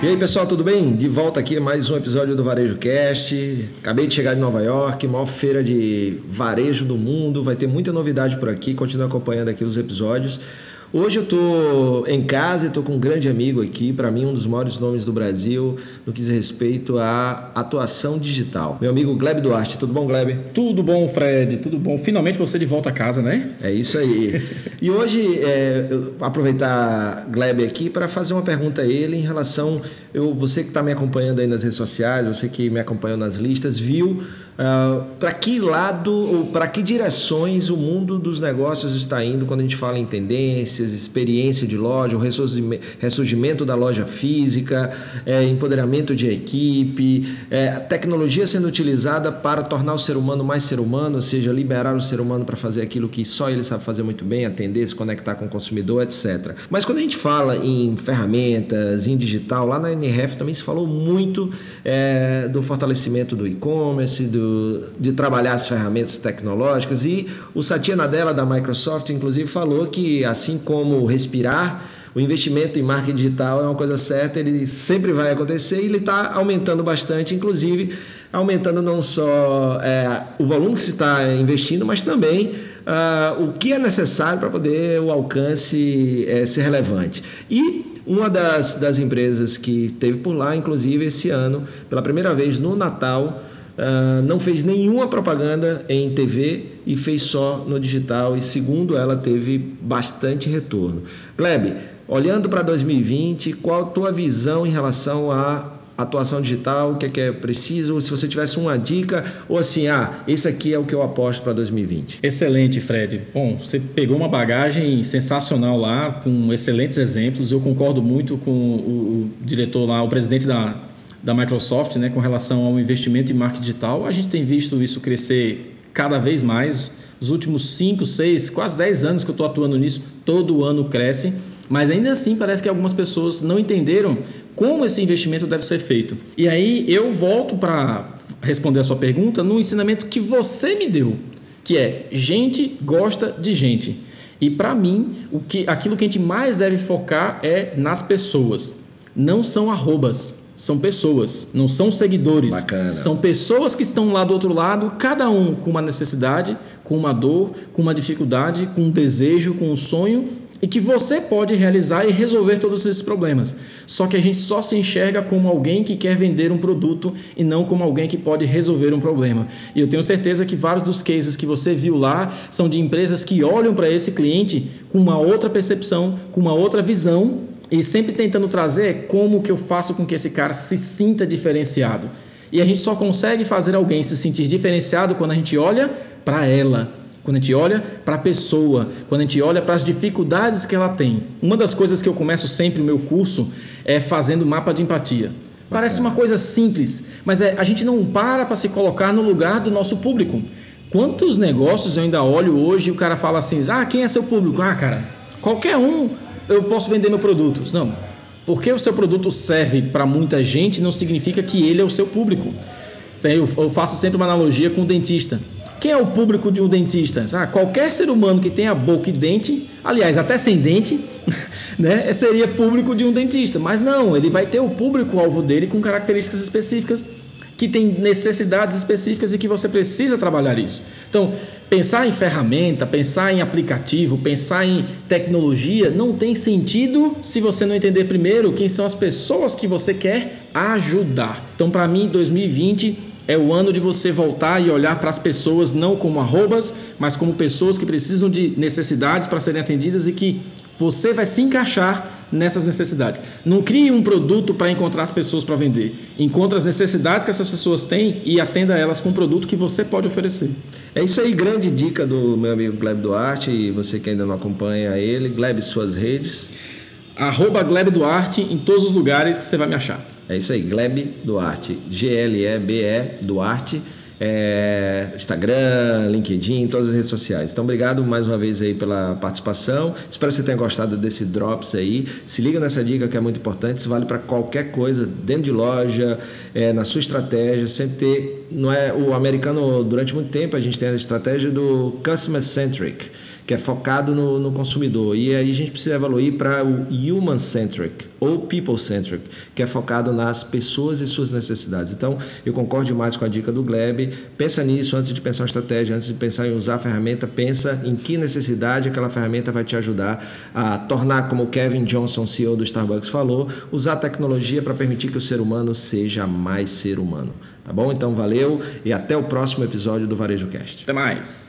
E aí pessoal, tudo bem? De volta aqui mais um episódio do Varejo Cast. Acabei de chegar de Nova York, maior feira de varejo do mundo. Vai ter muita novidade por aqui. Continue acompanhando aqui os episódios. Hoje eu estou em casa e estou com um grande amigo aqui, para mim um dos maiores nomes do Brasil no que diz respeito à atuação digital. Meu amigo Gleb Duarte, tudo bom, Gleb? Tudo bom, Fred, tudo bom. Finalmente você de volta a casa, né? É isso aí. e hoje, é, aproveitar Gleb aqui para fazer uma pergunta a ele em relação, eu, você que está me acompanhando aí nas redes sociais, você que me acompanhou nas listas, viu Ah, para que lado ou para que direções o mundo dos negócios está indo quando a gente fala em tendências, experiência de loja, o ressurgimento da loja física, é, empoderamento de equipe, é, tecnologia sendo utilizada para tornar o ser humano mais ser humano, ou seja, liberar o ser humano para fazer aquilo que só ele sabe fazer muito bem, atender, se conectar com o consumidor, etc. Mas quando a gente fala em ferramentas, em digital, lá na NRF também se falou muito é, do fortalecimento do e-commerce, do de trabalhar as ferramentas tecnológicas e o Satya Nadella da Microsoft, inclusive, falou que assim como respirar, o investimento em marketing digital é uma coisa certa, ele sempre vai acontecer e ele está aumentando bastante, inclusive aumentando não só é, o volume que se está investindo, mas também uh, o que é necessário para poder o alcance é, ser relevante. E uma das, das empresas que teve por lá, inclusive esse ano, pela primeira vez no Natal, Uh, não fez nenhuma propaganda em TV e fez só no digital e segundo ela teve bastante retorno. Gleb, olhando para 2020, qual a tua visão em relação à atuação digital, o que é, que é preciso, se você tivesse uma dica ou assim, ah, esse aqui é o que eu aposto para 2020. Excelente, Fred. Bom, você pegou uma bagagem sensacional lá, com excelentes exemplos. Eu concordo muito com o, o diretor lá, o presidente da da Microsoft né, com relação ao investimento em marketing digital. A gente tem visto isso crescer cada vez mais. Os últimos 5, 6, quase 10 anos que eu estou atuando nisso, todo ano cresce. Mas ainda assim parece que algumas pessoas não entenderam como esse investimento deve ser feito. E aí eu volto para responder a sua pergunta no ensinamento que você me deu, que é gente gosta de gente. E para mim, o que, aquilo que a gente mais deve focar é nas pessoas. Não são arrobas são pessoas, não são seguidores. Bacana. São pessoas que estão lá do outro lado, cada um com uma necessidade, com uma dor, com uma dificuldade, com um desejo, com um sonho e que você pode realizar e resolver todos esses problemas. Só que a gente só se enxerga como alguém que quer vender um produto e não como alguém que pode resolver um problema. E eu tenho certeza que vários dos cases que você viu lá são de empresas que olham para esse cliente com uma outra percepção, com uma outra visão e sempre tentando trazer como que eu faço com que esse cara se sinta diferenciado. E a gente só consegue fazer alguém se sentir diferenciado quando a gente olha para ela, quando a gente olha para a pessoa, quando a gente olha para as dificuldades que ela tem. Uma das coisas que eu começo sempre o meu curso é fazendo mapa de empatia. Parece uma coisa simples, mas é, a gente não para para se colocar no lugar do nosso público. Quantos negócios eu ainda olho hoje e o cara fala assim: ah, quem é seu público? Ah, cara, qualquer um eu posso vender meu produto. Não. Porque o seu produto serve para muita gente não significa que ele é o seu público. Eu faço sempre uma analogia com o dentista. Quem é o público de um dentista? Ah, qualquer ser humano que tenha boca e dente, aliás, até sem dente, né, seria público de um dentista. Mas não, ele vai ter o público-alvo dele com características específicas que tem necessidades específicas e que você precisa trabalhar isso. Então, pensar em ferramenta, pensar em aplicativo, pensar em tecnologia não tem sentido se você não entender primeiro quem são as pessoas que você quer ajudar. Então, para mim, 2020 é o ano de você voltar e olhar para as pessoas não como arrobas, mas como pessoas que precisam de necessidades para serem atendidas e que você vai se encaixar nessas necessidades. Não crie um produto para encontrar as pessoas para vender. Encontre as necessidades que essas pessoas têm e atenda elas com um produto que você pode oferecer. É isso aí, grande dica do meu amigo Gleb Duarte e você que ainda não acompanha ele. Gleb, suas redes. Arroba Gleb Duarte em todos os lugares que você vai me achar. É isso aí, Gleb Duarte. G-L-E-B-E Duarte é, Instagram, LinkedIn, todas as redes sociais. Então, obrigado mais uma vez aí pela participação. Espero que você tenha gostado desse Drops aí. Se liga nessa dica que é muito importante. Isso vale para qualquer coisa, dentro de loja, é, na sua estratégia. Sempre ter. Não é o americano durante muito tempo a gente tem a estratégia do customer centric que é focado no, no consumidor. E aí a gente precisa evoluir para o human-centric ou people-centric, que é focado nas pessoas e suas necessidades. Então, eu concordo demais com a dica do Gleb. Pensa nisso antes de pensar em estratégia, antes de pensar em usar a ferramenta, pensa em que necessidade aquela ferramenta vai te ajudar a tornar, como o Kevin Johnson, CEO do Starbucks, falou, usar a tecnologia para permitir que o ser humano seja mais ser humano. Tá bom? Então, valeu e até o próximo episódio do Varejo Cast. Até mais.